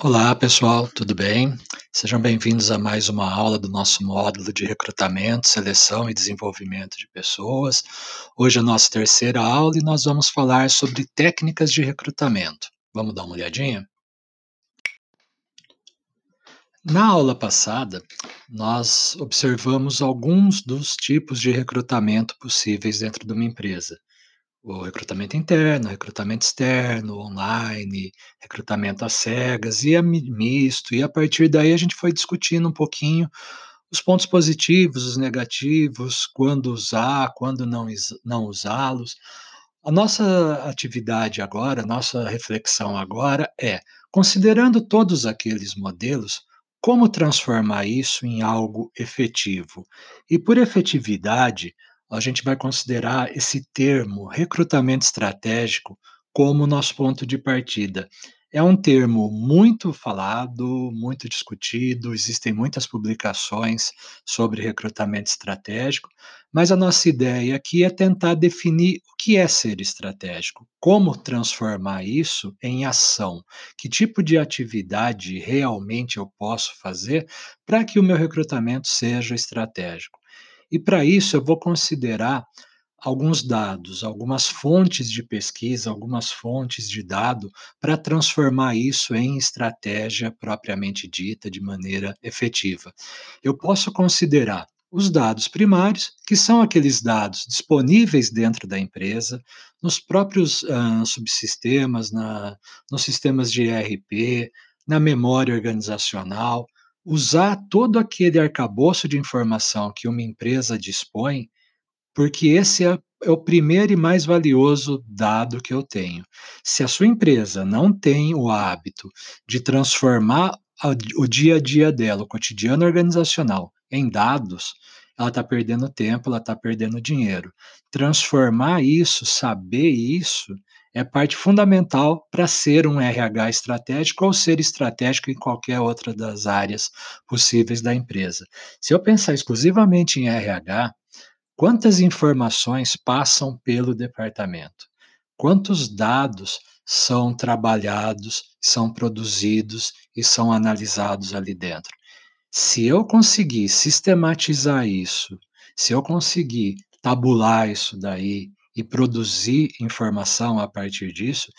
Olá, pessoal, tudo bem? Sejam bem-vindos a mais uma aula do nosso módulo de recrutamento, seleção e desenvolvimento de pessoas. Hoje é a nossa terceira aula e nós vamos falar sobre técnicas de recrutamento. Vamos dar uma olhadinha? Na aula passada, nós observamos alguns dos tipos de recrutamento possíveis dentro de uma empresa o recrutamento interno, recrutamento externo, online, recrutamento às cegas e a misto, e a partir daí a gente foi discutindo um pouquinho os pontos positivos, os negativos, quando usar, quando não, não usá-los. A nossa atividade agora, nossa reflexão agora é, considerando todos aqueles modelos, como transformar isso em algo efetivo? E por efetividade, a gente vai considerar esse termo recrutamento estratégico como nosso ponto de partida. É um termo muito falado, muito discutido, existem muitas publicações sobre recrutamento estratégico, mas a nossa ideia aqui é tentar definir o que é ser estratégico, como transformar isso em ação, que tipo de atividade realmente eu posso fazer para que o meu recrutamento seja estratégico. E para isso eu vou considerar alguns dados, algumas fontes de pesquisa, algumas fontes de dado para transformar isso em estratégia propriamente dita de maneira efetiva. Eu posso considerar os dados primários, que são aqueles dados disponíveis dentro da empresa, nos próprios uh, subsistemas, na, nos sistemas de ERP, na memória organizacional, usar todo aquele arcabouço de informação que uma empresa dispõe, porque esse é, é, o primeiro e mais valioso dado que eu tenho. Se a sua empresa não tem o hábito de transformar a, o dia a dia dela, o cotidiano organizacional, em dados, ela está perdendo tempo, ela está perdendo dinheiro. Transformar isso, saber isso, é parte fundamental para ser um RH estratégico ou ser estratégico em qualquer outra das áreas possíveis da empresa. Se eu pensar exclusivamente em RH, quantas informações passam pelo departamento? Quantos dados são trabalhados, são produzidos e são analisados ali dentro? Se eu conseguir sistematizar isso, se eu conseguir tabular isso daí e produzir informação a partir disso,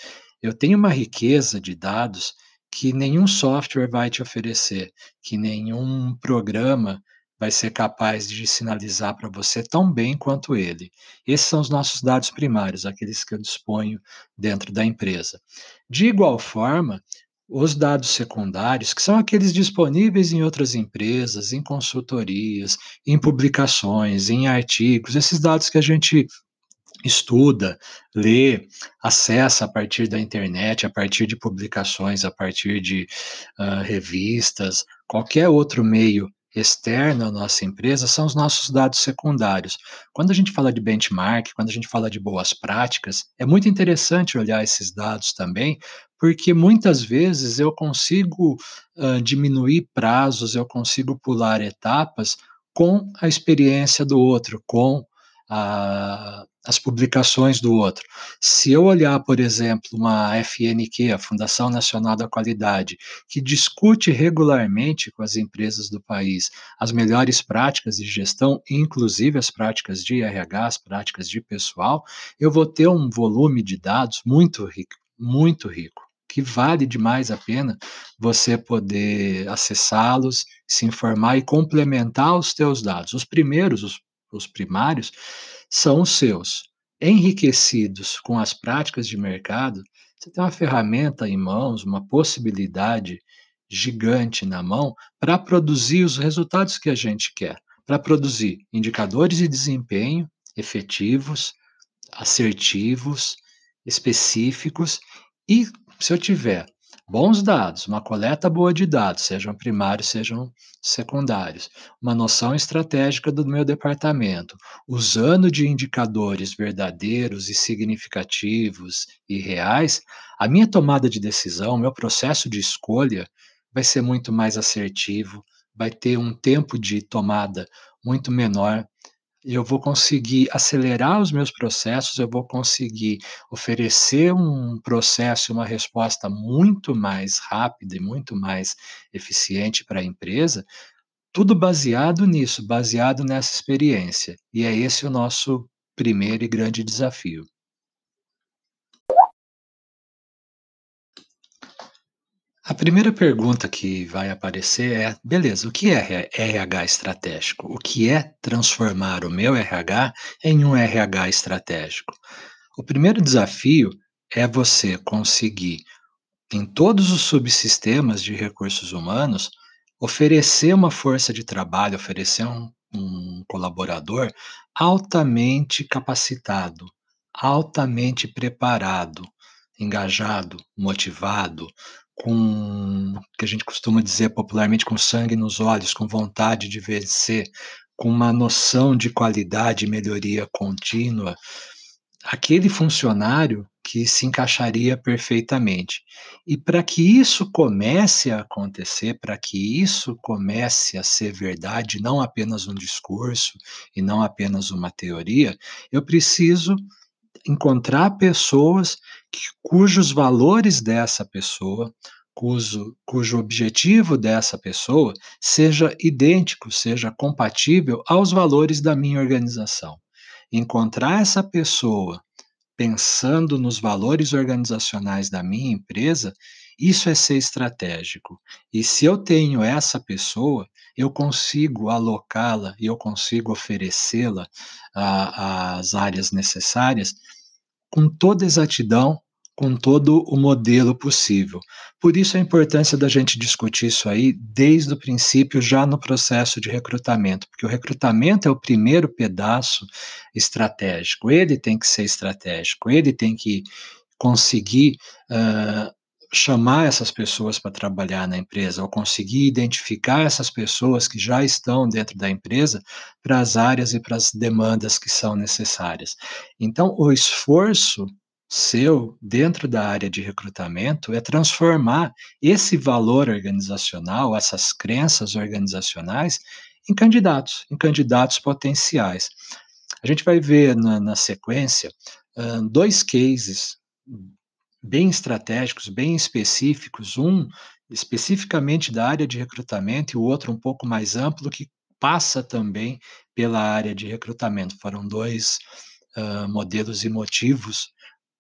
eu tenho uma riqueza de dados que nenhum software vai te oferecer, que nenhum programa vai ser capaz de sinalizar para você tão bem quanto ele. Esses são os nossos dados primários, aqueles que eu disponho dentro da empresa. De igual forma, os dados secundários, que são aqueles disponíveis em outras empresas, em consultorias, em publicações, em artigos, esses dados que a gente estuda, lê, acessa a partir da internet, a partir de publicações, a partir de uh, revistas, qualquer outro meio externo à nossa empresa são os nossos dados secundários. Quando a gente fala de benchmark, quando a gente fala de boas práticas, é muito interessante olhar esses dados também, porque muitas vezes eu consigo uh, diminuir prazos, eu consigo pular etapas com a experiência do outro, com a, as publicações do outro. Se eu olhar, por exemplo, uma FNQ, a Fundação Nacional da Qualidade, que discute regularmente com as empresas do país as melhores práticas de gestão, inclusive as práticas de RH, as práticas de pessoal, eu vou ter um volume de dados muito rico, muito rico que vale demais a pena você poder acessá-los, se informar e complementar os teus dados. Os primeiros, os os primários, são os seus. Enriquecidos com as práticas de mercado, você tem uma ferramenta em mãos, uma possibilidade gigante na mão para produzir os resultados que a gente quer, para produzir indicadores de desempenho efetivos, assertivos, específicos e se eu tiver bons dados, uma coleta boa de dados, sejam primários, sejam secundários, uma noção estratégica do meu departamento, usando de indicadores verdadeiros e significativos e reais, a minha tomada de decisão, meu processo de escolha vai ser muito mais assertivo, vai ter um tempo de tomada muito menor, eu vou conseguir acelerar os meus processos, eu vou conseguir oferecer um processo, uma resposta muito mais rápida e muito mais eficiente para a empresa, tudo baseado nisso, baseado nessa experiência. E é esse o nosso primeiro e grande desafio. A primeira pergunta que vai aparecer é: beleza, o que é RH estratégico? O que é transformar o meu RH em um RH estratégico? O primeiro desafio é você conseguir, em todos os subsistemas de recursos humanos, oferecer uma força de trabalho, oferecer um, um colaborador altamente capacitado, altamente preparado, engajado, motivado, com o que a gente costuma dizer popularmente, com sangue nos olhos, com vontade de vencer, com uma noção de qualidade e melhoria contínua, aquele funcionário que se encaixaria perfeitamente. E para que isso comece a acontecer, para que isso comece a ser verdade, não apenas um discurso e não apenas uma teoria, eu preciso encontrar pessoas cujos valores dessa pessoa, cujo, cujo objetivo dessa pessoa seja idêntico, seja compatível aos valores da minha organização. Encontrar essa pessoa pensando nos valores organizacionais da minha empresa, isso é ser estratégico. E se eu tenho essa pessoa, eu consigo alocá-la e eu consigo oferecê-la às áreas necessárias com toda exatidão, com todo o modelo possível. Por isso a importância da gente discutir isso aí desde o princípio, já no processo de recrutamento, porque o recrutamento é o primeiro pedaço estratégico. Ele tem que ser estratégico, ele tem que conseguir uh, chamar essas pessoas para trabalhar na empresa, ou conseguir identificar essas pessoas que já estão dentro da empresa para as áreas e para as demandas que são necessárias. Então, o esforço seu dentro da área de recrutamento é transformar esse valor organizacional, essas crenças organizacionais, em candidatos, em candidatos potenciais. A gente vai ver na, na sequência dois cases bem estratégicos, bem específicos, um especificamente da área de recrutamento e o outro um pouco mais amplo, que passa também pela área de recrutamento. Foram dois uh, modelos e motivos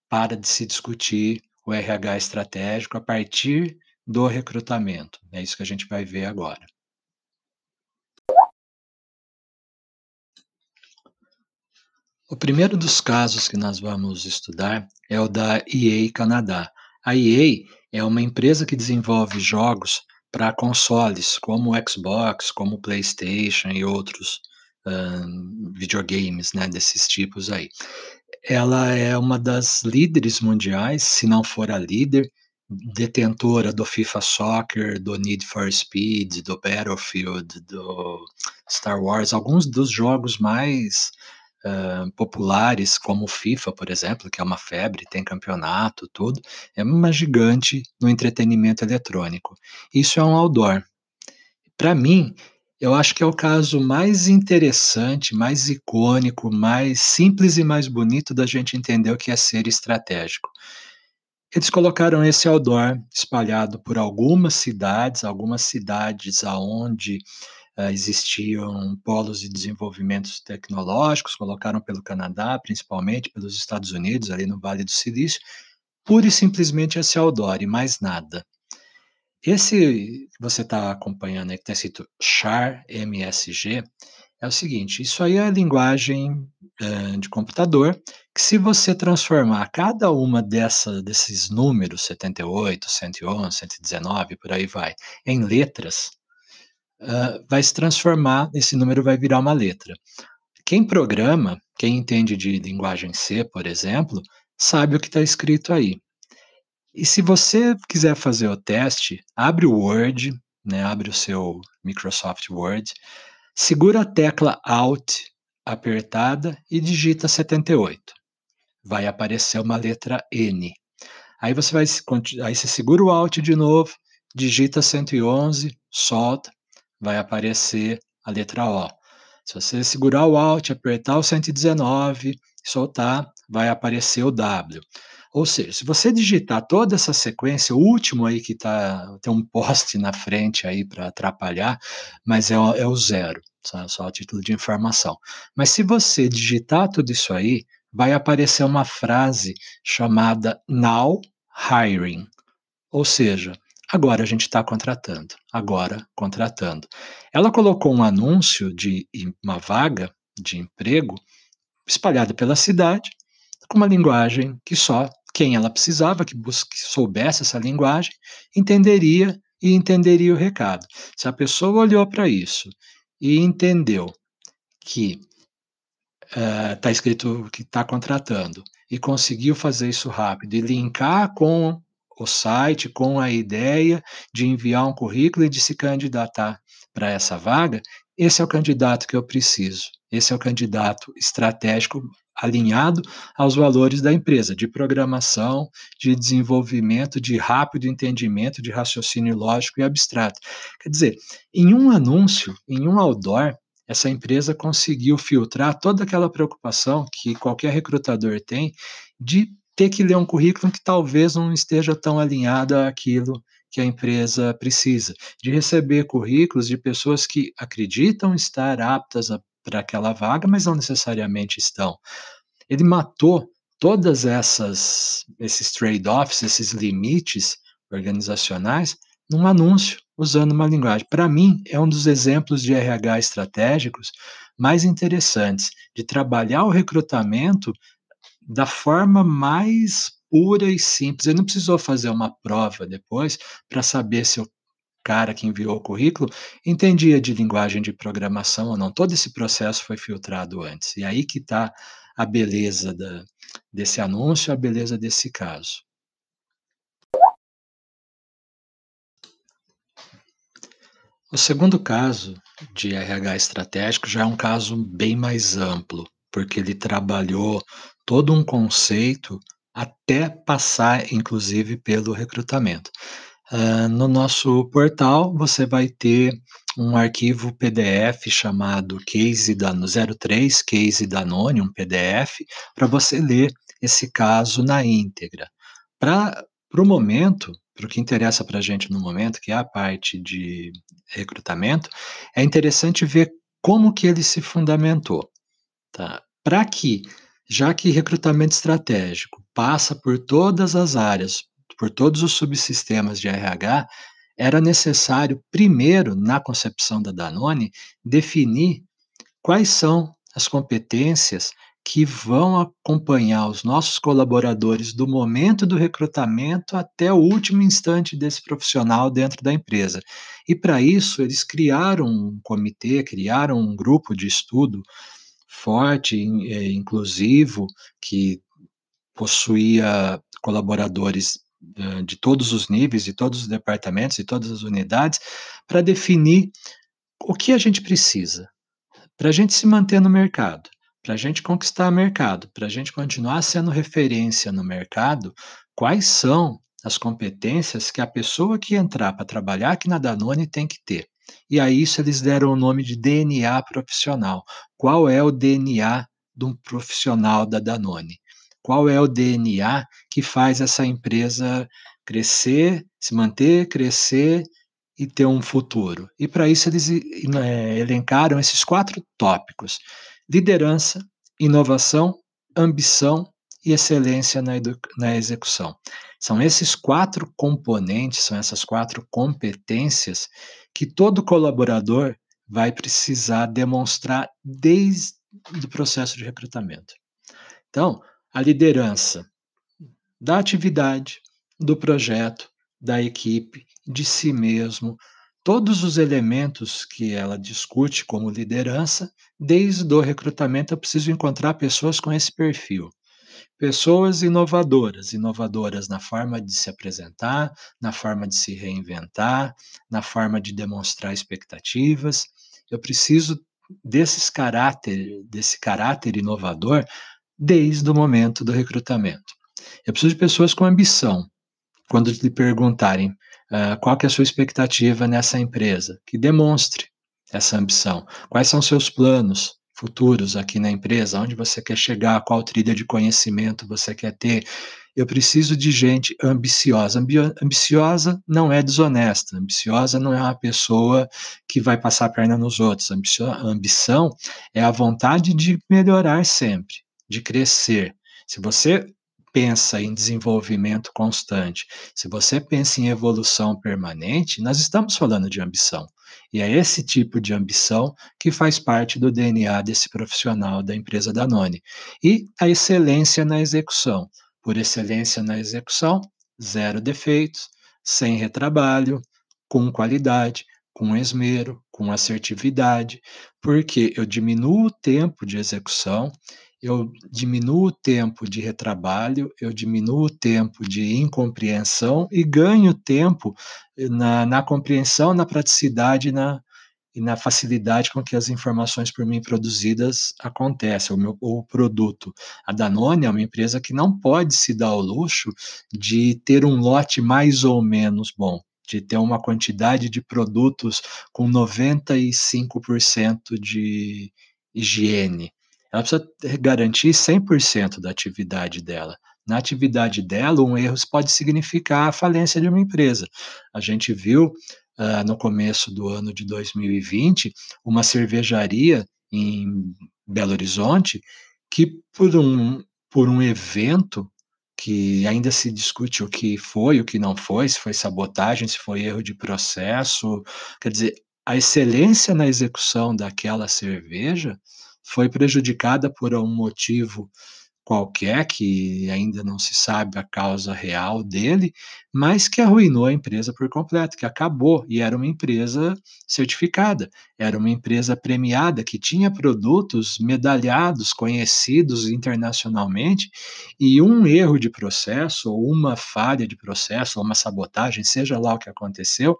para de se discutir o RH estratégico a partir do recrutamento. É isso que a gente vai ver agora. O primeiro dos casos que nós vamos estudar é o da EA Canadá. A EA é uma empresa que desenvolve jogos para consoles, como Xbox, como PlayStation e outros uh, videogames né, desses tipos aí. Ela é uma das líderes mundiais, se não for a líder, detentora do FIFA Soccer, do Need for Speed, do Battlefield, do Star Wars, alguns dos jogos mais uh, populares, como o FIFA, por exemplo, que é uma febre, tem campeonato, tudo, é uma gigante no entretenimento eletrônico. Isso é um outdoor. Para mim, eu acho que é o caso mais interessante, mais icônico, mais simples e mais bonito da gente entender o que é ser estratégico. Eles colocaram esse outdoor espalhado por algumas cidades, algumas cidades aonde existiam polos de desenvolvimento tecnológicos, colocaram pelo Canadá, principalmente pelos Estados Unidos, ali no Vale do Silício, pura e simplesmente esse outdoor e mais nada. Esse que você está acompanhando aí, que está escrito char MSG, é o seguinte: isso aí é linguagem uh, de computador, que se você transformar cada uma dessa, desses números, 78, 111, 119, por aí vai, em letras, uh, vai se transformar, esse número vai virar uma letra. Quem programa, quem entende de linguagem C, por exemplo, sabe o que está escrito aí. E se você quiser fazer o teste, abre o Word, né, abre o seu Microsoft Word, segura a tecla Alt apertada e digita 78. Vai aparecer uma letra N. Aí você vai aí você segura o Alt de novo, digita 111, solta, vai aparecer a letra O. Se você segurar o Alt, apertar o 119, soltar, vai aparecer o W. Ou seja, se você digitar toda essa sequência, o último aí que tá, tem um poste na frente aí para atrapalhar, mas é, é o zero, só, só a título de informação. Mas se você digitar tudo isso aí, vai aparecer uma frase chamada Now Hiring. Ou seja, agora a gente está contratando, agora contratando. Ela colocou um anúncio de uma vaga de emprego espalhada pela cidade, com uma linguagem que só quem ela precisava que, busque, que soubesse essa linguagem entenderia e entenderia o recado. Se a pessoa olhou para isso e entendeu que está uh, escrito que está contratando e conseguiu fazer isso rápido e linkar com o site, com a ideia de enviar um currículo e de se candidatar para essa vaga, esse é o candidato que eu preciso. Esse é o candidato estratégico alinhado aos valores da empresa, de programação, de desenvolvimento, de rápido entendimento, de raciocínio lógico e abstrato. Quer dizer, em um anúncio, em um outdoor, essa empresa conseguiu filtrar toda aquela preocupação que qualquer recrutador tem de ter que ler um currículo que talvez não esteja tão alinhado àquilo que a empresa precisa, de receber currículos de pessoas que acreditam estar aptas para aquela vaga, mas não necessariamente estão. Ele matou todas essas esses trade-offs, esses limites organizacionais num anúncio usando uma linguagem. Para mim, é um dos exemplos de RH estratégicos mais interessantes de trabalhar o recrutamento da forma mais pura e simples. Ele não precisou fazer uma prova depois para saber se o cara que enviou o currículo entendia de linguagem de programação ou não. Todo esse processo foi filtrado antes. E aí que está a beleza da, desse anúncio, a beleza desse caso. O segundo caso de RH estratégico já é um caso bem mais amplo, porque ele trabalhou todo um conceito até passar, inclusive, pelo recrutamento. Uh, no nosso portal, você vai ter um arquivo PDF chamado Case da 03 Case Danone, PDF, para você ler esse caso na íntegra. Para o momento, para o que interessa para a gente no momento, que é a parte de recrutamento, é interessante ver como que ele se fundamentou. Tá? Para que já que recrutamento estratégico passa por todas as áreas, por todos os subsistemas de RH, era necessário, primeiro, na concepção da Danone, definir quais são as competências que vão acompanhar os nossos colaboradores do momento do recrutamento até o último instante desse profissional dentro da empresa. E para isso, eles criaram um comitê, criaram um grupo de estudo forte, é, inclusivo, que possuía colaboradores de todos os níveis, de todos os departamentos, e todas as unidades, para definir o que a gente precisa para a gente se manter no mercado, para a gente conquistar mercado, para a gente continuar sendo referência no mercado, quais são as competências que a pessoa que entrar para trabalhar aqui na Danone tem que ter. E a isso eles deram o nome de DNA profissional. Qual é o DNA de um profissional da Danone? Qual é o DNA que faz essa empresa crescer, se manter, crescer e ter um futuro? E para isso eles é, elencaram esses quatro tópicos: liderança, inovação, ambição e excelência na, na execução. São esses quatro componentes, são essas quatro competências que todo colaborador vai precisar demonstrar desde o processo de recrutamento. Então, a liderança da atividade, do projeto, da equipe, de si mesmo, todos os elementos que ela discute como liderança, desde o recrutamento eu preciso encontrar pessoas com esse perfil. Pessoas inovadoras, inovadoras na forma de se apresentar, na forma de se reinventar, na forma de demonstrar expectativas. Eu preciso desses caráter, desse caráter inovador desde o momento do recrutamento. Eu preciso de pessoas com ambição. Quando lhe perguntarem uh, qual é a sua expectativa nessa empresa, que demonstre essa ambição? Quais são seus planos futuros aqui na empresa? Onde você quer chegar? Qual trilha de conhecimento você quer ter? Eu preciso de gente ambiciosa. Ambi ambiciosa não é desonesta. Ambiciosa não é uma pessoa que vai passar a perna nos outros. Ambição é a vontade de melhorar sempre, de crescer. Se você pensa em desenvolvimento constante, se você pensa em evolução permanente, nós estamos falando de ambição. E é esse tipo de ambição que faz parte do DNA desse profissional da empresa Danone. E a excelência na execução. Por excelência na execução, zero defeitos, sem retrabalho, com qualidade, com esmero, com assertividade, porque eu diminuo o tempo de execução, eu diminuo o tempo de retrabalho, eu diminuo o tempo de incompreensão e ganho tempo na, na compreensão, na praticidade na, e na facilidade com que as informações por mim produzidas acontecem, o meu o produto. A Danone é uma empresa que não pode se dar ao luxo de ter um lote mais ou menos bom de ter uma quantidade de produtos com 95% de higiene, ela precisa garantir 100% da atividade dela. Na atividade dela, um erro pode significar a falência de uma empresa. A gente viu uh, no começo do ano de 2020 uma cervejaria em Belo Horizonte que, por um, por um evento que ainda se discute o que foi, o que não foi, se foi sabotagem, se foi erro de processo, quer dizer, a excelência na execução daquela cerveja foi prejudicada por um motivo qualquer, que ainda não se sabe a causa real dele, mas que arruinou a empresa por completo, que acabou, e era uma empresa certificada, era uma empresa premiada, que tinha produtos medalhados, conhecidos internacionalmente, e um erro de processo, ou uma falha de processo, ou uma sabotagem, seja lá o que aconteceu,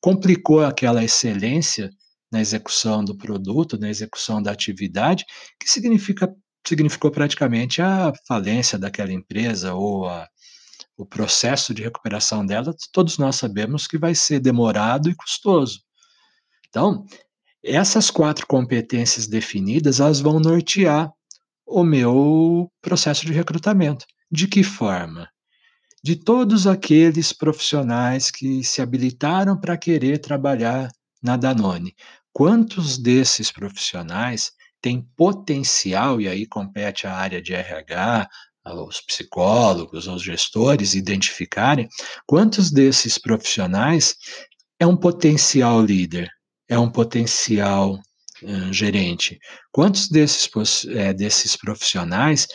complicou aquela excelência na execução do produto, na execução da atividade, que significa, significou praticamente a falência daquela empresa ou a, o processo de recuperação dela, todos nós sabemos que vai ser demorado e custoso. Então, essas quatro competências definidas, elas vão nortear o meu processo de recrutamento. De que forma? De todos aqueles profissionais que se habilitaram para querer trabalhar na Danone, Quantos desses profissionais têm potencial, e aí compete à área de RH, aos psicólogos, aos gestores identificarem, quantos desses profissionais é um potencial líder, é um potencial gerente? Quantos desses, é, desses profissionais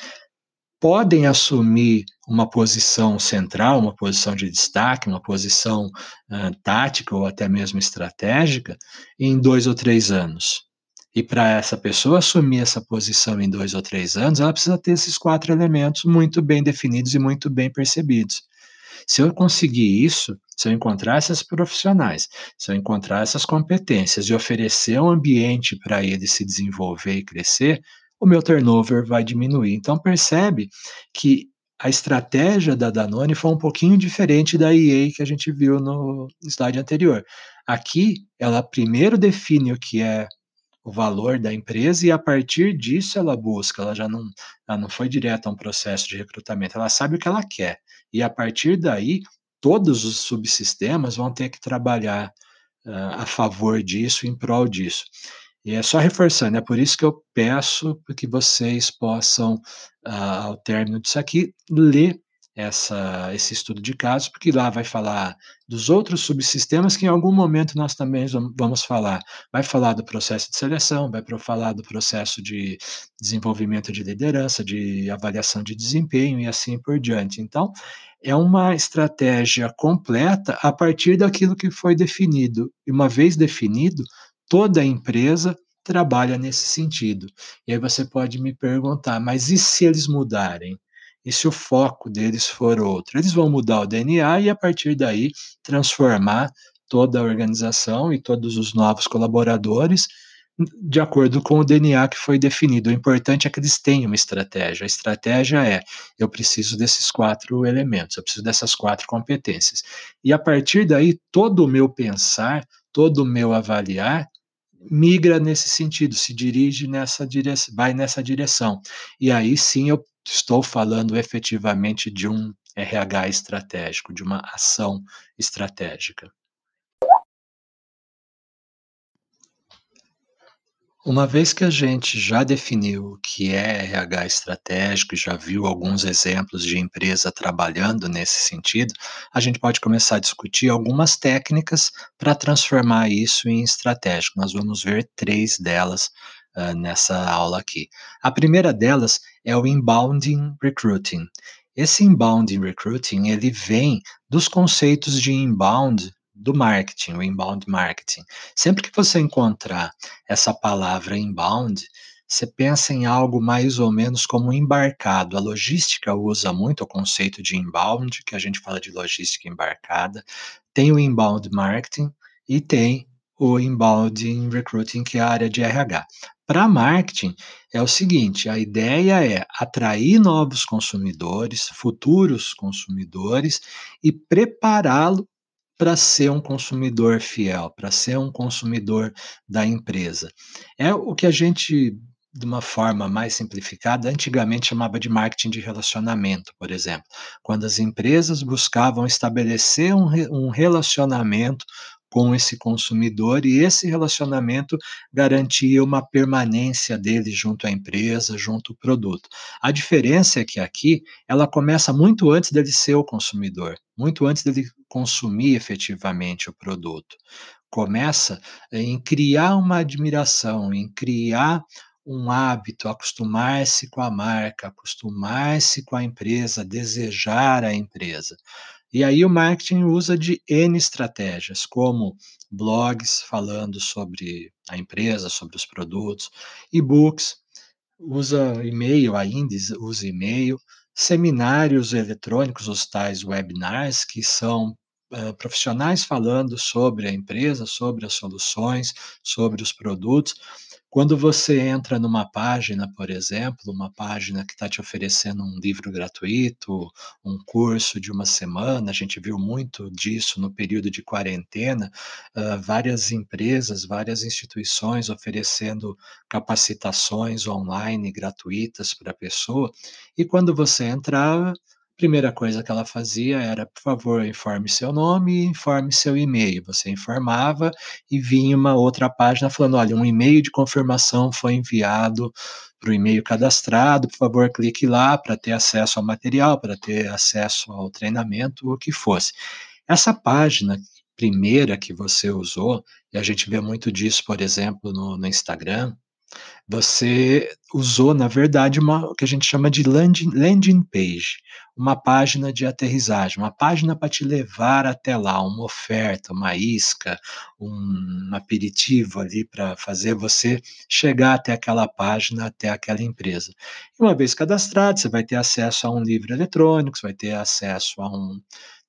podem assumir uma posição central, uma posição de destaque, uma posição uh, tática ou até mesmo estratégica em dois ou três anos. E para essa pessoa assumir essa posição em dois ou três anos, ela precisa ter esses quatro elementos muito bem definidos e muito bem percebidos. Se eu conseguir isso, se eu encontrar esses profissionais, se eu encontrar essas competências e oferecer um ambiente para ele se desenvolver e crescer, o meu turnover vai diminuir. Então percebe que a estratégia da Danone foi um pouquinho diferente da EA que a gente viu no slide anterior. Aqui, ela primeiro define o que é o valor da empresa e a partir disso ela busca, ela já não, ela não foi direto a um processo de recrutamento, ela sabe o que ela quer. E a partir daí, todos os subsistemas vão ter que trabalhar uh, a favor disso, em prol disso. E é só reforçando, é por isso que eu peço que vocês possam, ah, ao término disso aqui, ler essa, esse estudo de casos, porque lá vai falar dos outros subsistemas que em algum momento nós também vamos falar. Vai falar do processo de seleção, vai falar do processo de desenvolvimento de liderança, de avaliação de desempenho e assim por diante. Então, é uma estratégia completa a partir daquilo que foi definido. E uma vez definido, toda empresa trabalha nesse sentido. E aí você pode me perguntar, mas e se eles mudarem? E se o foco deles for outro? Eles vão mudar o DNA e a partir daí transformar toda a organização e todos os novos colaboradores de acordo com o DNA que foi definido. O importante é que eles tenham uma estratégia. A estratégia é: eu preciso desses quatro elementos, eu preciso dessas quatro competências. E a partir daí, todo o meu pensar, todo o meu avaliar migra nesse sentido, se dirige nessa dire vai nessa direção. E aí sim eu estou falando efetivamente de um RH estratégico, de uma ação estratégica. Uma vez que a gente já definiu o que é RH estratégico e já viu alguns exemplos de empresa trabalhando nesse sentido, a gente pode começar a discutir algumas técnicas para transformar isso em estratégico. Nós vamos ver três delas uh, nessa aula aqui. A primeira delas é o inbounding recruiting. Esse inbounding recruiting ele vem dos conceitos de inbound do marketing, o inbound marketing. Sempre que você encontrar essa palavra inbound, você pensa em algo mais ou menos como embarcado. A logística usa muito o conceito de inbound, que a gente fala de logística embarcada. Tem o inbound marketing e tem o inbound recruiting, que é a área de RH. Para marketing, é o seguinte: a ideia é atrair novos consumidores, futuros consumidores, e prepará-lo para ser um consumidor fiel, para ser um consumidor da empresa. É o que a gente, de uma forma mais simplificada, antigamente chamava de marketing de relacionamento, por exemplo, quando as empresas buscavam estabelecer um, um relacionamento com esse consumidor e esse relacionamento garantia uma permanência dele junto à empresa, junto ao produto. A diferença é que aqui ela começa muito antes dele ser o consumidor, muito antes dele consumir efetivamente o produto. Começa em criar uma admiração, em criar um hábito, acostumar-se com a marca, acostumar-se com a empresa, desejar a empresa. E aí o marketing usa de N estratégias, como blogs falando sobre a empresa, sobre os produtos, e-books, usa e-mail, ainda usa e-mail, seminários eletrônicos, os tais webinars, que são uh, profissionais falando sobre a empresa, sobre as soluções, sobre os produtos. Quando você entra numa página, por exemplo, uma página que está te oferecendo um livro gratuito, um curso de uma semana, a gente viu muito disso no período de quarentena, uh, várias empresas, várias instituições oferecendo capacitações online gratuitas para a pessoa, e quando você entrava, primeira coisa que ela fazia era, por favor, informe seu nome e informe seu e-mail. Você informava e vinha uma outra página falando: olha, um e-mail de confirmação foi enviado para o e-mail cadastrado, por favor, clique lá para ter acesso ao material, para ter acesso ao treinamento, o que fosse. Essa página primeira que você usou, e a gente vê muito disso, por exemplo, no, no Instagram, você usou, na verdade, uma o que a gente chama de landing landing page, uma página de aterrissagem, uma página para te levar até lá, uma oferta, uma isca, um aperitivo ali para fazer você chegar até aquela página, até aquela empresa. E uma vez cadastrado, você vai ter acesso a um livro eletrônico, você vai ter acesso a um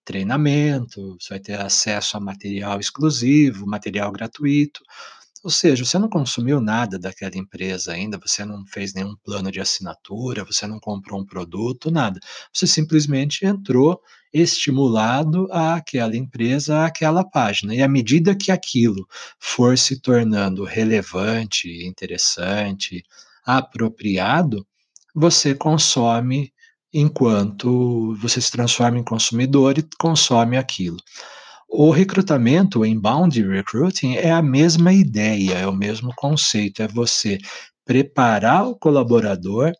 treinamento, você vai ter acesso a material exclusivo, material gratuito. Ou seja, você não consumiu nada daquela empresa ainda, você não fez nenhum plano de assinatura, você não comprou um produto, nada. Você simplesmente entrou estimulado àquela empresa, àquela página. E à medida que aquilo for se tornando relevante, interessante, apropriado, você consome enquanto você se transforma em consumidor e consome aquilo. O recrutamento, o inbound recruiting, é a mesma ideia, é o mesmo conceito, é você preparar o colaborador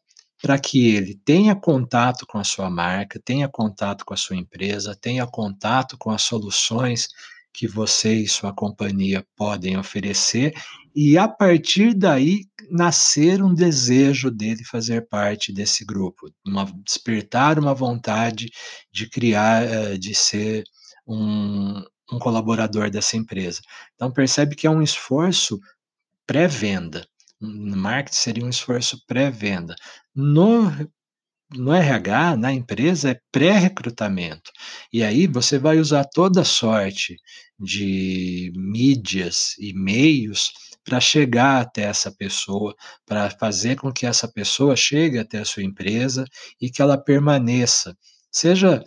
para que ele tenha contato com a sua marca, tenha contato com a sua empresa, tenha contato com as soluções que você e sua companhia podem oferecer, e a partir daí nascer um desejo dele fazer parte desse grupo, uma, despertar uma vontade de criar, eh, de ser um, um colaborador dessa empresa. Então percebe que é um esforço pré-venda. No marketing seria um esforço pré-venda. No, no RH, na empresa, é pré-recrutamento. E aí você vai usar toda sorte de mídias e meios para chegar até essa pessoa, para fazer com que essa pessoa chegue até a sua empresa e que ela permaneça. Seja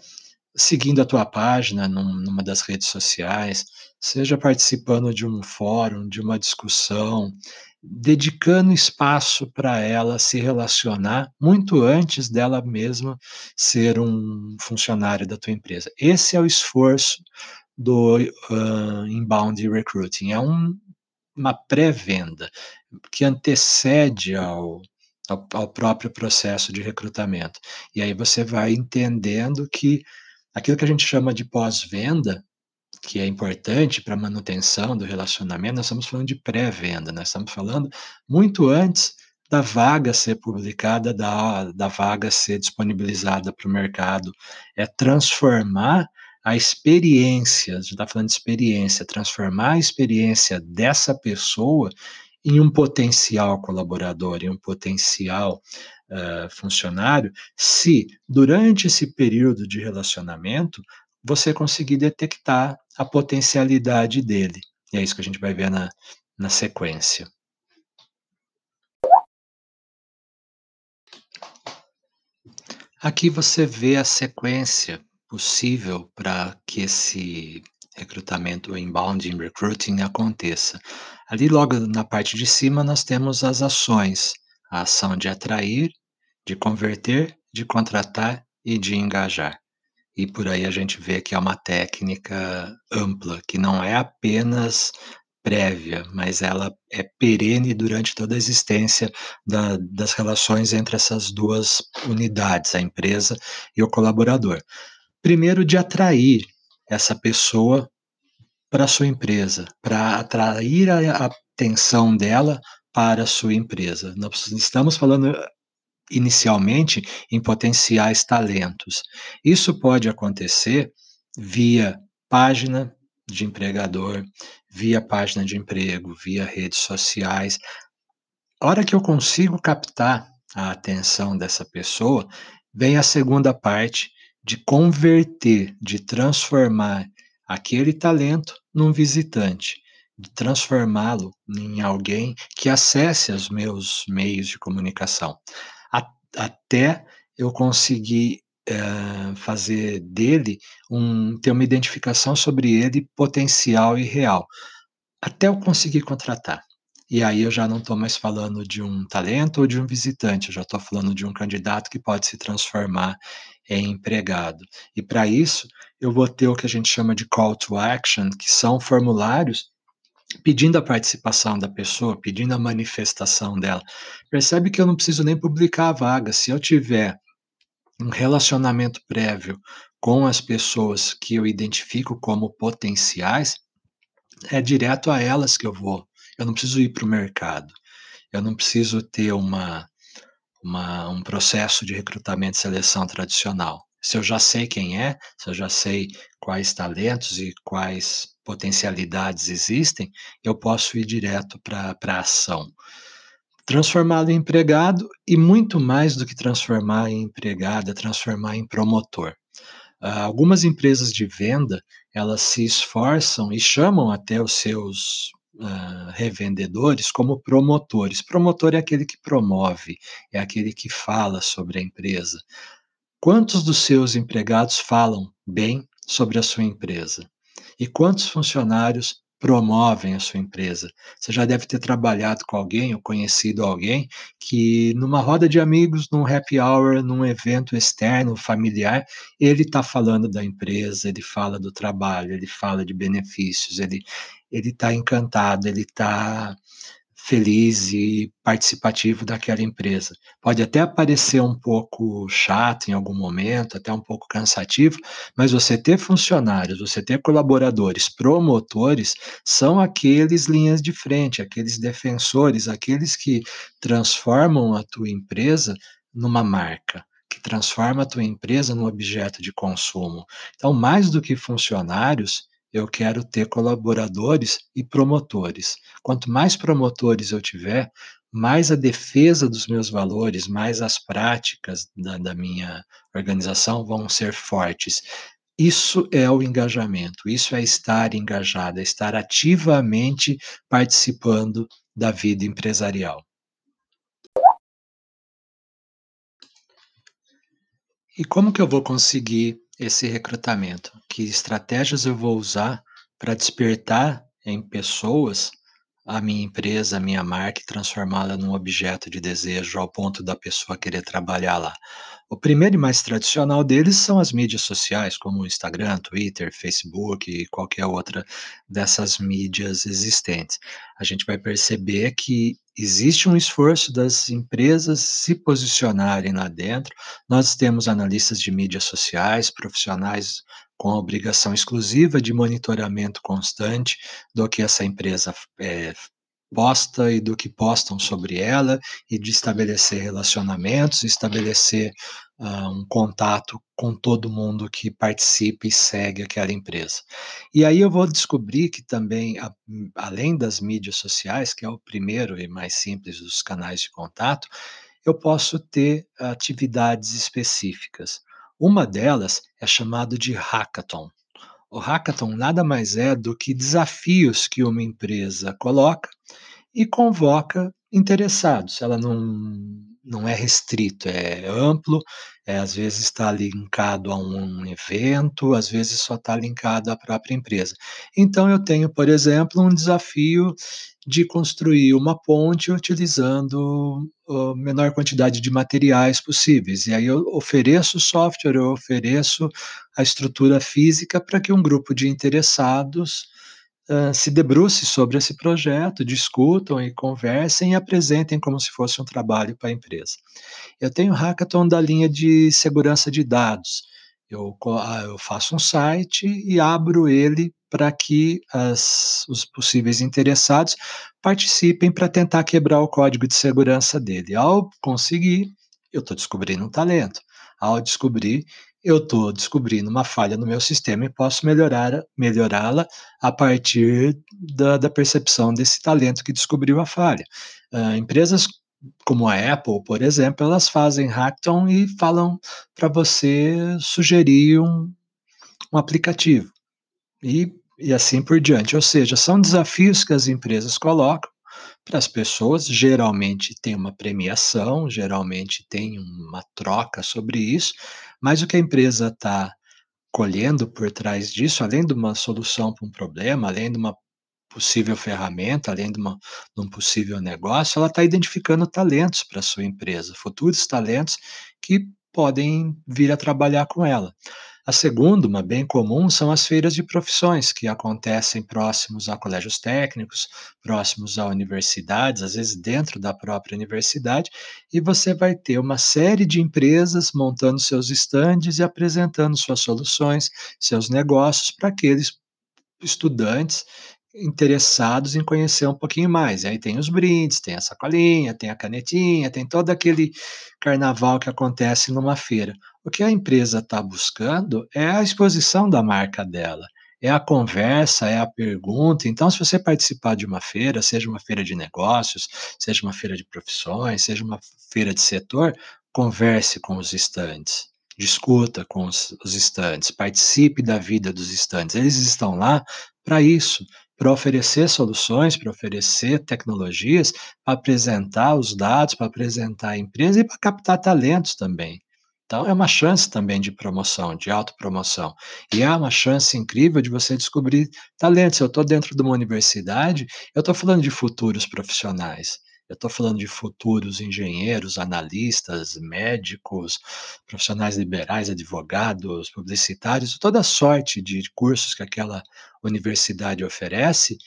seguindo a tua página num numa das redes sociais, seja participando de um fórum, de uma discussão, dedicando espaço para ela se relacionar muito antes dela mesma ser um funcionário da tua empresa. Esse é o esforço do, hã, inbound recruiting, é um uma pré-venda, que antecede ao ao próprio processo de recrutamento. E aí você vai entendendo que aquilo que a gente chama de pós-venda, que é importante para a manutenção do relacionamento, nós estamos falando de pré-venda, nós estamos falando muito antes da vaga ser publicada, da da vaga ser disponibilizada para o mercado. É transformar a experiência, a gente está falando de experiência, transformar a experiência dessa pessoa em um potencial colaborador, em um potencial, hã, funcionário, se durante esse período de relacionamento, você conseguir detectar a potencialidade dele. E é isso que a gente vai ver na na sequência. Aqui você vê a sequência possível para que esse recrutamento inbound recruiting aconteça. Ali logo na parte de cima nós temos as ações, a ação de atrair, de converter, de contratar e de engajar. E por aí a gente vê que é uma técnica ampla, que não é apenas prévia, mas ela é perene durante toda a existência da das relações entre essas 2 unidades, a empresa e o colaborador. Primeiro de atrair essa pessoa para sua empresa, para atrair a atenção dela para a sua empresa. Nós estamos falando inicialmente em potenciais talentos. Isso pode acontecer via página de empregador, via página de emprego, via redes sociais. A hora que eu consigo captar a atenção dessa pessoa, vem a segunda parte de converter, de transformar aquele talento num visitante, de transformá-lo em alguém que acesse os meus meios de comunicação, até eu conseguir, hã, fazer dele um ter uma identificação sobre ele potencial e real, até eu conseguir contratar. E aí eu já não estou mais falando de um talento ou de um visitante, eu já estou falando de um candidato que pode se transformar em empregado. E para isso, eu vou ter o que a gente chama de call to action, que são formulários pedindo a participação da pessoa, pedindo a manifestação dela. Percebe que eu não preciso nem publicar a vaga, se eu tiver um relacionamento prévio com as pessoas que eu identifico como potenciais, é direto a elas que eu vou, eu não preciso ir para o mercado, eu não preciso ter uma uma um processo de recrutamento e seleção tradicional. Se eu já sei quem é, se eu já sei quais talentos e quais potencialidades existem, eu posso ir direto pra pra ação. Transformá-lo em empregado e muito mais do que transformar em empregado, é transformar em promotor. Hã, algumas empresas de venda, elas se esforçam e chamam até os seus, hã, revendedores como promotores. Promotor é aquele que promove, é aquele que fala sobre a empresa. Quantos dos seus empregados falam bem sobre a sua empresa? E quantos funcionários promovem a sua empresa? Você já deve ter trabalhado com alguém ou conhecido alguém que numa roda de amigos, num happy hour, num evento externo, familiar, ele está falando da empresa, ele fala do trabalho, ele fala de benefícios, ele está encantado, ele está feliz e participativo daquela empresa. Pode até parecer um pouco chato em algum momento, até um pouco cansativo, mas você ter funcionários, você ter colaboradores promotores, são aqueles linhas de frente, aqueles defensores, aqueles que transformam a tua empresa numa marca, que transforma a tua empresa num objeto de consumo. Então, mais do que funcionários, eu quero ter colaboradores e promotores. Quanto mais promotores eu tiver, mais a defesa dos meus valores, mais as práticas da da minha organização vão ser fortes. Isso é o engajamento, isso é estar engajado, é estar ativamente participando da vida empresarial. E como que eu vou conseguir esse recrutamento? Que estratégias eu vou usar para despertar em pessoas a minha empresa, a minha marca e transformá-la num objeto de desejo ao ponto da pessoa querer trabalhar lá. O primeiro e mais tradicional deles são as mídias sociais, como Instagram, Twitter, Facebook e qualquer outra dessas mídias existentes. A gente vai perceber que existe um esforço das empresas se posicionarem lá dentro. Nós temos analistas de mídias sociais, profissionais com a obrigação exclusiva de monitoramento constante do que essa empresa é, posta e do que postam sobre ela, e de estabelecer relacionamentos, estabelecer uh, um contato com todo mundo que participa e segue aquela empresa. E aí eu vou descobrir que também, a, além das mídias sociais, que é o primeiro e mais simples dos canais de contato, eu posso ter atividades específicas. Uma delas é chamado de hackathon. O hackathon nada mais é do que desafios que uma empresa coloca e convoca interessados. Ela não, não é restrito, é amplo, é, às vezes está linkado a um evento, às vezes só está linkado à própria empresa. Então, eu tenho, por exemplo, um desafio de construir uma ponte utilizando a menor quantidade de materiais possíveis. E aí eu ofereço software, eu ofereço a estrutura física para que um grupo de interessados se debruce sobre esse projeto, discutam e conversem e apresentem como se fosse um trabalho para a empresa. Eu tenho hackathon da linha de segurança de dados. Eu, ah, eu faço um site e abro ele para que as, os possíveis interessados participem para tentar quebrar o código de segurança dele. Ao conseguir, eu estou descobrindo um talento. Ao descobrir, eu estou descobrindo uma falha no meu sistema e posso melhorar, melhorá-la a partir da, da, percepção desse talento que descobriu a falha. Uh, empresas como a Apple, por exemplo, elas fazem hackathon e falam para você sugerir um, um aplicativo. E e assim por diante. Ou seja, são desafios que as empresas colocam para as pessoas, geralmente tem uma premiação, geralmente tem uma troca sobre isso, mas o que a empresa está colhendo por trás disso, além de uma solução para um problema, além de uma possível ferramenta, além de, uma, de um possível negócio, ela está identificando talentos para sua empresa, futuros talentos que podem vir a trabalhar com ela. A segunda, uma bem comum, são as feiras de profissões, que acontecem próximos a colégios técnicos, próximos a universidades, às vezes dentro da própria universidade, e você vai ter uma série de empresas montando seus estandes e apresentando suas soluções, seus negócios para aqueles estudantes interessados em conhecer um pouquinho mais. Aí tem os brindes, tem a sacolinha, tem a canetinha, tem todo aquele carnaval que acontece numa feira. O que a empresa está buscando é a exposição da marca dela, é a conversa, é a pergunta. Então, se você participar de uma feira, seja uma feira de negócios, seja uma feira de profissões, seja uma feira de setor, converse com os estandes, discuta com os, os estandes, participe da vida dos estandes. Eles estão lá para isso, para oferecer soluções, para oferecer tecnologias, para apresentar os dados, para apresentar a empresa e para captar talentos também. Então, é uma chance também de promoção, de autopromoção. E é uma chance incrível de você descobrir talentos. Eu estou dentro de uma universidade, eu estou falando de futuros profissionais. Eu estou falando de futuros engenheiros, analistas, médicos, profissionais liberais, advogados, publicitários, toda sorte de cursos que aquela universidade oferece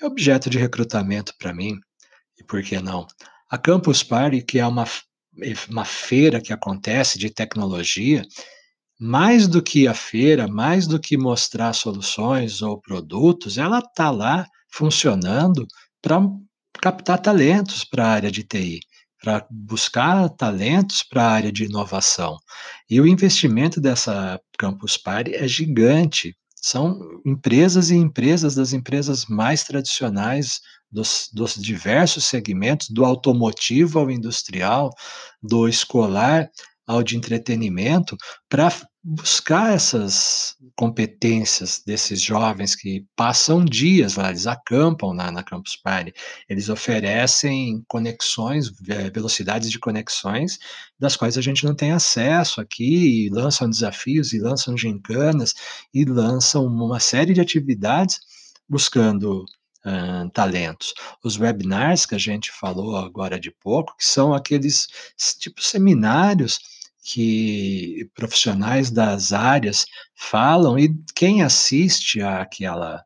é objeto de recrutamento para mim. E por que não? A Campus Party, que é uma uma feira que acontece de tecnologia, mais do que a feira, mais do que mostrar soluções ou produtos, ela está lá funcionando para captar talentos para a área de TI, para buscar talentos para a área de inovação. E o investimento dessa Campus Party é gigante. São empresas e empresas das empresas mais tradicionais dos, dos diversos segmentos, do automotivo ao industrial, do escolar ao de entretenimento, para buscar essas competências desses jovens que passam dias lá, eles acampam na na Campus Party, eles oferecem conexões, ve velocidades de conexões, das quais a gente não tem acesso aqui, e lançam desafios, e lançam gincanas, e lançam uma série de atividades buscando, talentos. Os webinars que a gente falou agora de pouco, que são aqueles tipo seminários que profissionais das áreas falam e quem assiste àquela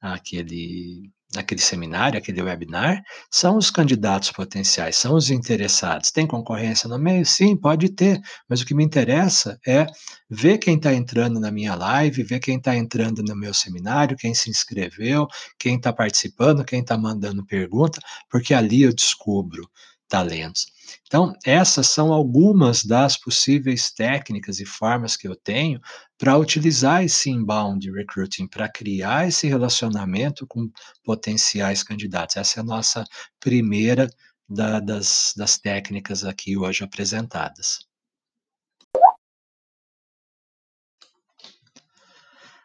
àquele àquele seminário, àquele webinar, são os candidatos potenciais, são os interessados. Tem concorrência no meio? Sim, pode ter, mas o que me interessa é ver quem está entrando na minha live, ver quem está entrando no meu seminário, quem se inscreveu, quem está participando, quem está mandando pergunta, porque ali eu descubro talentos. Então, essas são algumas das possíveis técnicas e formas que eu tenho para utilizar esse inbound recruiting, para criar esse relacionamento com potenciais candidatos. Essa é a nossa primeira da das das técnicas aqui hoje apresentadas.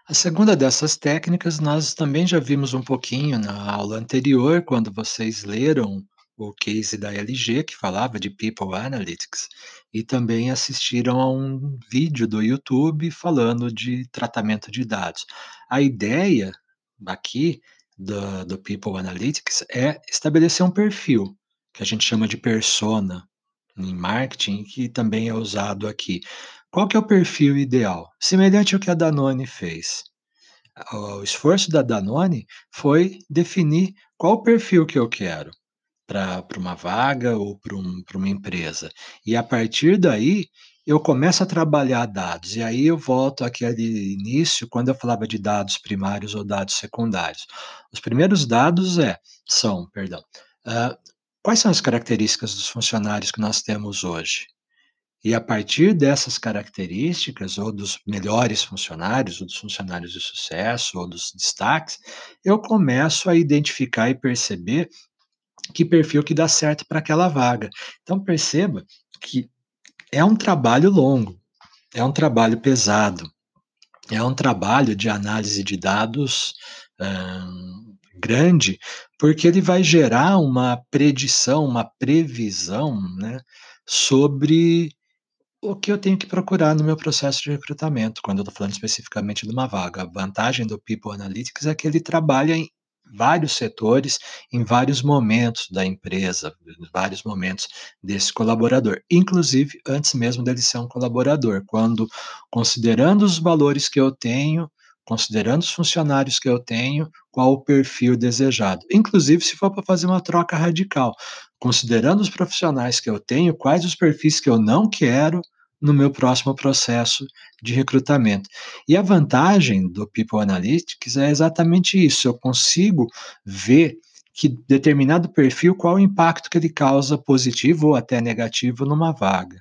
A segunda dessas técnicas, nós também já vimos um pouquinho na aula anterior, quando vocês leram o case da LG, que falava de People Analytics, e também assistiram a um vídeo do YouTube falando de tratamento de dados. A ideia aqui do do People Analytics é estabelecer um perfil, que a gente chama de persona em marketing, que também é usado aqui. Qual que é o perfil ideal? Semelhante ao que a Danone fez. O esforço da Danone foi definir qual perfil que eu quero para uma vaga ou para um uma empresa. E a partir daí, eu começo a trabalhar dados, e aí eu volto àquele início, quando eu falava de dados primários ou dados secundários. Os primeiros dados é são, perdão, hã, quais são as características dos funcionários que nós temos hoje? E a partir dessas características, ou dos melhores funcionários, ou dos funcionários de sucesso, ou dos destaques, eu começo a identificar e perceber que perfil que dá certo para aquela vaga. Então perceba que é um trabalho longo, é um trabalho pesado, é um trabalho de análise de dados, hã, grande, porque ele vai gerar uma predição, uma previsão, né, sobre o que eu tenho que procurar no meu processo de recrutamento, quando eu estou falando especificamente de uma vaga. A vantagem do People Analytics é que ele trabalha em vários setores, em vários momentos da empresa, em vários momentos desse colaborador, inclusive antes mesmo dele ser um colaborador, quando considerando os valores que eu tenho, considerando os funcionários que eu tenho, qual o perfil desejado. Inclusive se for para fazer uma troca radical, considerando os profissionais que eu tenho, quais os perfis que eu não quero no meu próximo processo de recrutamento. E a vantagem do People Analytics é exatamente isso, eu consigo ver que determinado perfil, qual o impacto que ele causa positivo ou até negativo numa vaga.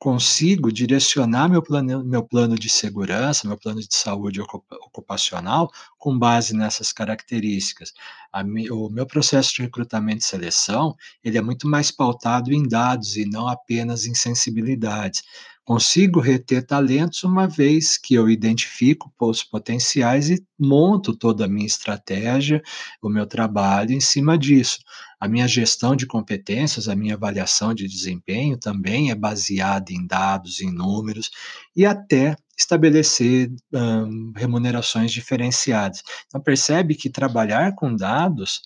Consigo direcionar meu plano meu plano de segurança, meu plano de saúde ocupa ocupacional, com base nessas características. A o meu processo de recrutamento e seleção, ele é muito mais pautado em dados e não apenas em sensibilidades. Consigo reter talentos, uma vez que eu identifico os potenciais e monto toda a minha estratégia, o meu trabalho em cima disso. A minha gestão de competências, a minha avaliação de desempenho também é baseada em dados, em números, e até estabelecer, hã, remunerações diferenciadas. Então percebe que trabalhar com dados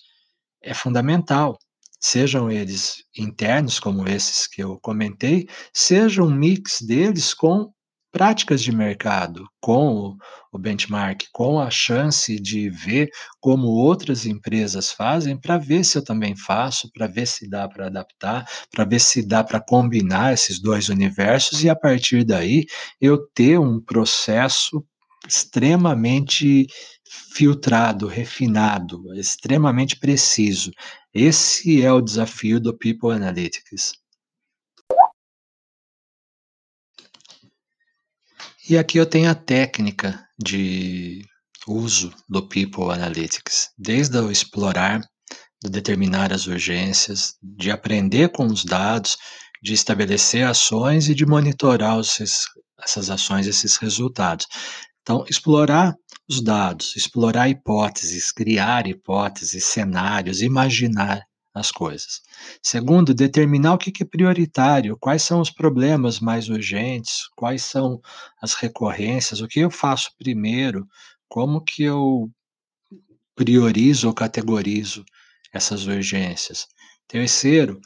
é fundamental, sejam eles internos, como esses que eu comentei, seja um mix deles com práticas de mercado, com o benchmark, com a chance de ver como outras empresas fazem, para ver se eu também faço, para ver se dá para adaptar, para ver se dá para combinar esses 2 universos e a partir daí, eu ter um processo extremamente filtrado, refinado, extremamente preciso. Esse é o desafio do People Analytics. E aqui eu tenho a técnica de uso do People Analytics, desde o explorar, de determinar as urgências, de aprender com os dados, de estabelecer ações e de monitorar os res essas ações, esses resultados. Então, explorar os dados, explorar hipóteses, criar hipóteses, cenários, imaginar as coisas. Segundo, determinar o que é prioritário, quais são os problemas mais urgentes, quais são as recorrências, o que eu faço primeiro, como que eu priorizo ou categorizo essas urgências. Terceiro,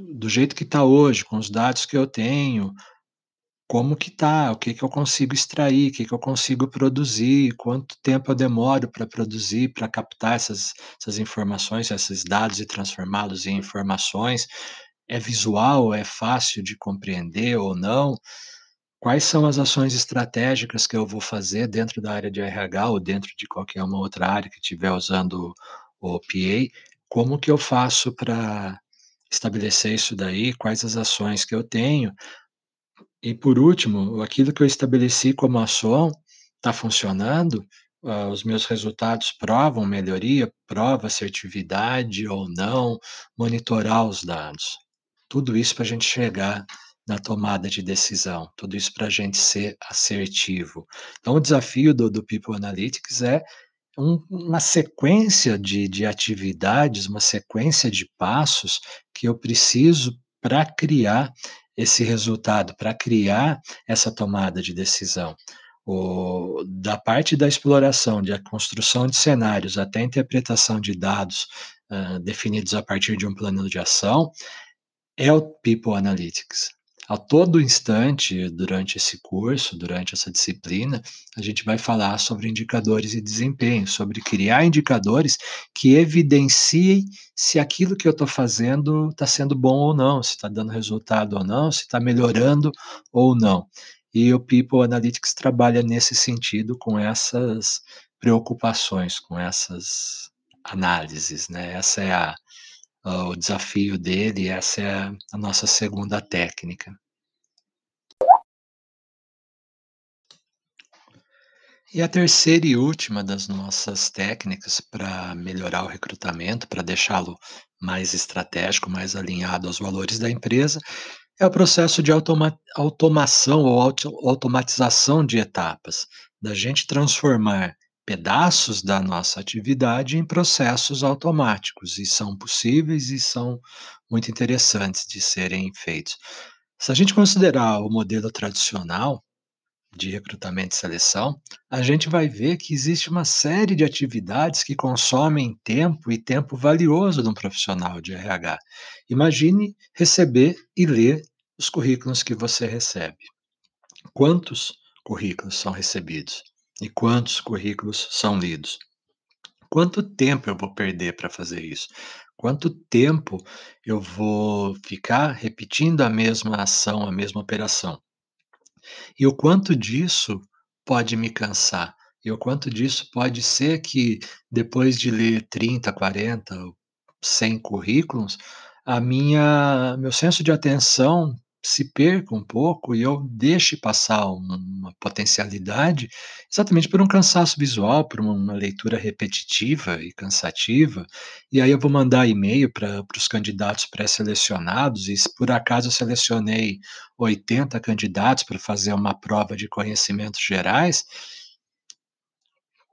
do jeito que está hoje, com os dados que eu tenho, como que tá, o que que eu consigo extrair, o que que eu consigo produzir, quanto tempo eu demoro para produzir, para captar essas essas informações, esses dados e transformá-los em informações. É visual, é fácil de compreender ou não? Quais são as ações estratégicas que eu vou fazer dentro da área de RH ou dentro de qualquer uma outra área que estiver usando o PA? Como que eu faço para estabelecer isso daí? Quais as ações que eu tenho? E por último, aquilo que eu estabeleci como ação está funcionando? Ah, os meus resultados provam melhoria, prova assertividade ou não, monitorar os dados. Tudo isso para a gente chegar na tomada de decisão, tudo isso para a gente ser assertivo. Então, o desafio do, do People Analytics é um, uma sequência de, de atividades, uma sequência de passos que eu preciso para criar esse resultado, para criar essa tomada de decisão. O, da parte da exploração, de a construção de cenários até a interpretação de dados uh, definidos a partir de um plano de ação, é o People Analytics. A todo instante, durante esse curso, durante essa disciplina, a gente vai falar sobre indicadores e desempenho, sobre criar indicadores que evidenciem se aquilo que eu estou fazendo está sendo bom ou não, se está dando resultado ou não, se está melhorando ou não. E o People Analytics trabalha nesse sentido, com essas preocupações, com essas análises, né? Essa é a, uh, o desafio dele, essa é a, nossa segunda técnica. E a terceira e última das nossas técnicas para melhorar o recrutamento, para deixá-lo mais estratégico, mais alinhado aos valores da empresa, é o processo de automa automação ou auto automatização de etapas, da gente transformar pedaços da nossa atividade em processos automáticos, e são possíveis e são muito interessantes de serem feitos. Se a gente considerar o modelo tradicional de recrutamento e seleção, a gente vai ver que existe uma série de atividades que consomem tempo e tempo valioso de um profissional de RH. Imagine receber e ler os currículos que você recebe. Quantos currículos são recebidos? E quantos currículos são lidos? Quanto tempo eu vou perder para fazer isso? Quanto tempo eu vou ficar repetindo a mesma ação, a mesma operação? E o quanto disso pode me cansar? E o quanto disso pode ser que depois de ler 30, 40, 100 currículos, a minha meu senso de atenção se perca um pouco e eu deixe passar uma potencialidade, exatamente por um cansaço visual, por uma leitura repetitiva e cansativa, e aí eu vou mandar e-mail para os candidatos pré-selecionados, e se por acaso eu selecionei 80 candidatos para fazer uma prova de conhecimentos gerais,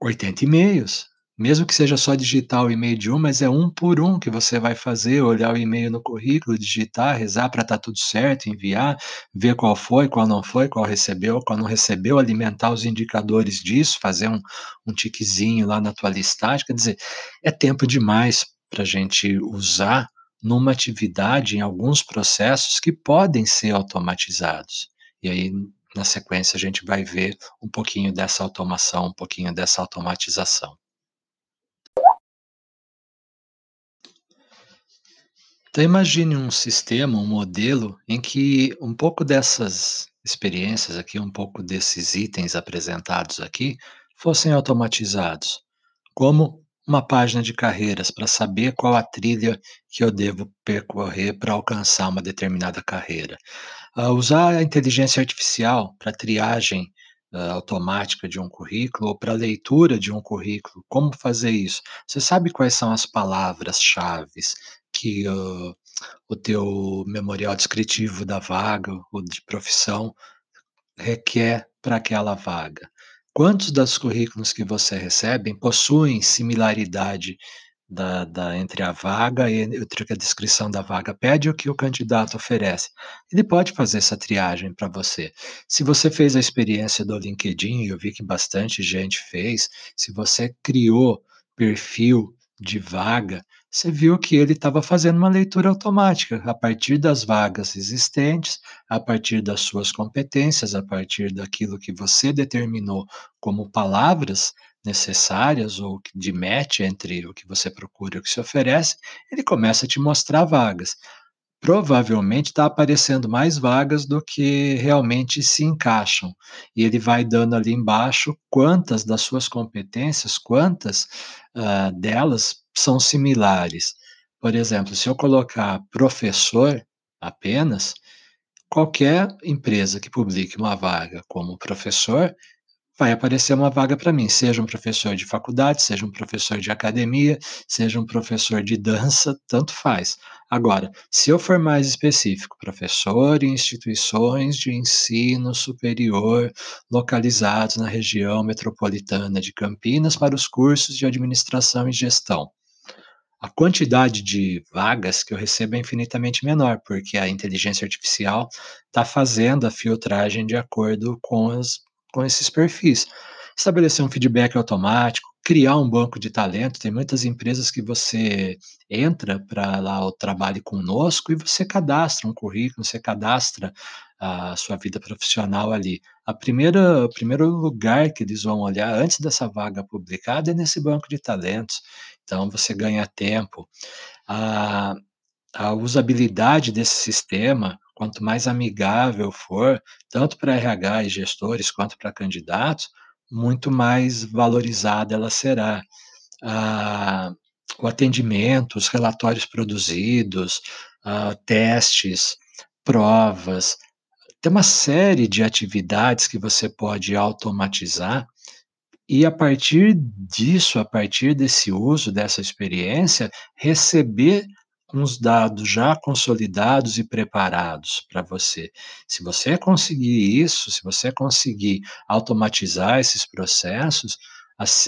80 e-mails. Mesmo que seja só digitar o e-mail de um, mas é um por um que você vai fazer, olhar o e-mail no currículo, digitar, rezar para estar tá tudo certo, enviar, ver qual foi, qual não foi, qual recebeu, qual não recebeu, alimentar os indicadores disso, fazer um, um tiquezinho lá na tua listagem. Quer dizer, é tempo demais para a gente usar numa atividade, em alguns processos que podem ser automatizados. E aí, na sequência, a gente vai ver um pouquinho dessa automação, um pouquinho dessa automatização. Então imagine um sistema, um modelo em que um pouco dessas experiências aqui, um pouco desses itens apresentados aqui, fossem automatizados, como uma página de carreiras para saber qual a trilha que eu devo percorrer para alcançar uma determinada carreira. Uh, usar a inteligência artificial para triagem uh, automática de um currículo ou para leitura de um currículo. Como fazer isso? Você sabe quais são as palavras-chave que uh, o teu memorial descritivo da vaga ou de profissão requer para aquela vaga? Quantos dos currículos que você recebe possuem similaridade da da entre a vaga e entre o que a descrição da vaga pede e o que o candidato oferece? Ele pode fazer essa triagem para você. Se você fez a experiência do LinkedIn, eu vi que bastante gente fez, se você criou perfil de vaga, você viu que ele estava fazendo uma leitura automática, a partir das vagas existentes, a partir das suas competências, a partir daquilo que você determinou como palavras necessárias ou de match entre o que você procura e o que se oferece, ele começa a te mostrar vagas. Provavelmente está aparecendo mais vagas do que realmente se encaixam, e ele vai dando ali embaixo quantas das suas competências, quantas, hã, delas são similares. Por exemplo, se eu colocar professor apenas, qualquer empresa que publique uma vaga como professor, vai aparecer uma vaga para mim, seja um professor de faculdade, seja um professor de academia, seja um professor de dança, tanto faz. Agora, se eu for mais específico, professor em instituições de ensino superior localizados na região metropolitana de Campinas para os cursos de administração e gestão. A quantidade de vagas que eu recebo é infinitamente menor, porque a inteligência artificial está fazendo a filtragem de acordo com as com esses perfis. Estabelecer um feedback automático, criar um banco de talento, tem muitas empresas que você entra para lá o trabalhe conosco e você cadastra um currículo, você cadastra a sua vida profissional ali. A primeira o primeiro lugar que eles vão olhar antes dessa vaga publicada é nesse banco de talentos, então você ganha tempo. A a usabilidade desse sistema, quanto mais amigável for, tanto para RH e gestores quanto para candidatos, muito mais valorizada ela será. O atendimento, os relatórios produzidos, testes, provas, tem uma série de atividades que você pode automatizar e a partir disso, a partir desse uso, dessa experiência, receber uns dados já consolidados e preparados para você. Se você conseguir isso, se você conseguir automatizar esses processos,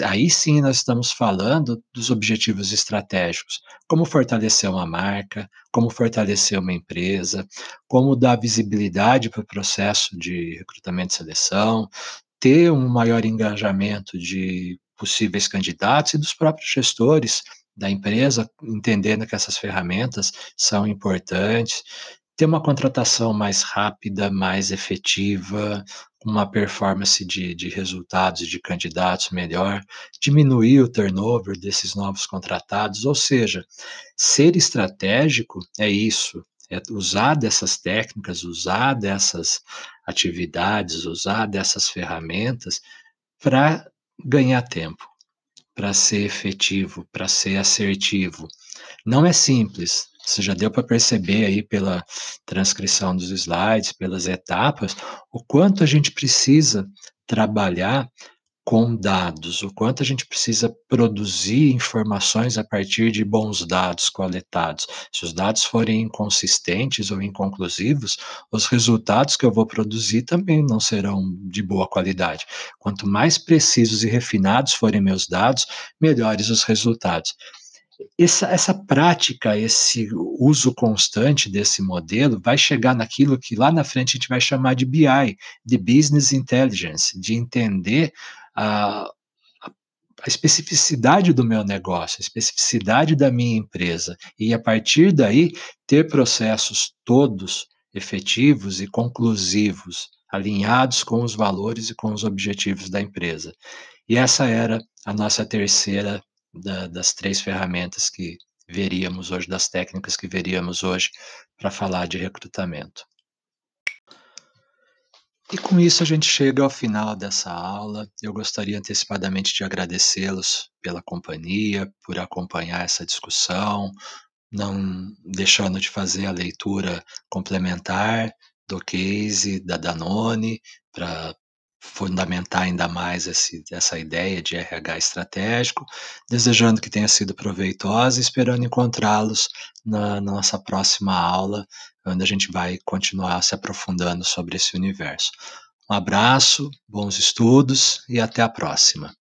aí sim nós estamos falando dos objetivos estratégicos, como fortalecer uma marca, como fortalecer uma empresa, como dar visibilidade para o processo de recrutamento e seleção, ter um maior engajamento de possíveis candidatos e dos próprios gestores da empresa, entendendo que essas ferramentas são importantes, ter uma contratação mais rápida, mais efetiva, uma performance de de resultados de candidatos melhor, diminuir o turnover desses novos contratados, ou seja, ser estratégico é isso, é usar dessas técnicas, usar dessas atividades, usar dessas ferramentas para ganhar tempo para ser efetivo, para ser assertivo. Não é simples, você já deu para perceber aí pela transcrição dos slides, pelas etapas, o quanto a gente precisa trabalhar com dados, o quanto a gente precisa produzir informações a partir de bons dados coletados. Se os dados forem inconsistentes ou inconclusivos, os resultados que eu vou produzir também não serão de boa qualidade. Quanto mais precisos e refinados forem meus dados, melhores os resultados. Essa, essa prática, esse uso constante desse modelo vai chegar naquilo que lá na frente a gente vai chamar de BI, de Business Intelligence, de entender a, a especificidade do meu negócio, a especificidade da minha empresa, e a partir daí ter processos todos efetivos e conclusivos, alinhados com os valores e com os objetivos da empresa. E essa era a nossa terceira da, das três ferramentas que veríamos hoje, das técnicas que veríamos hoje para falar de recrutamento. E com isso a gente chega ao final dessa aula. Eu gostaria antecipadamente de agradecê-los pela companhia, por acompanhar essa discussão, não deixando de fazer a leitura complementar do case da Danone para fundamentar ainda mais esse, essa ideia de RH estratégico, desejando que tenha sido proveitosa e esperando encontrá-los na, na nossa próxima aula, onde a gente vai continuar se aprofundando sobre esse universo. Um abraço, bons estudos e até a próxima.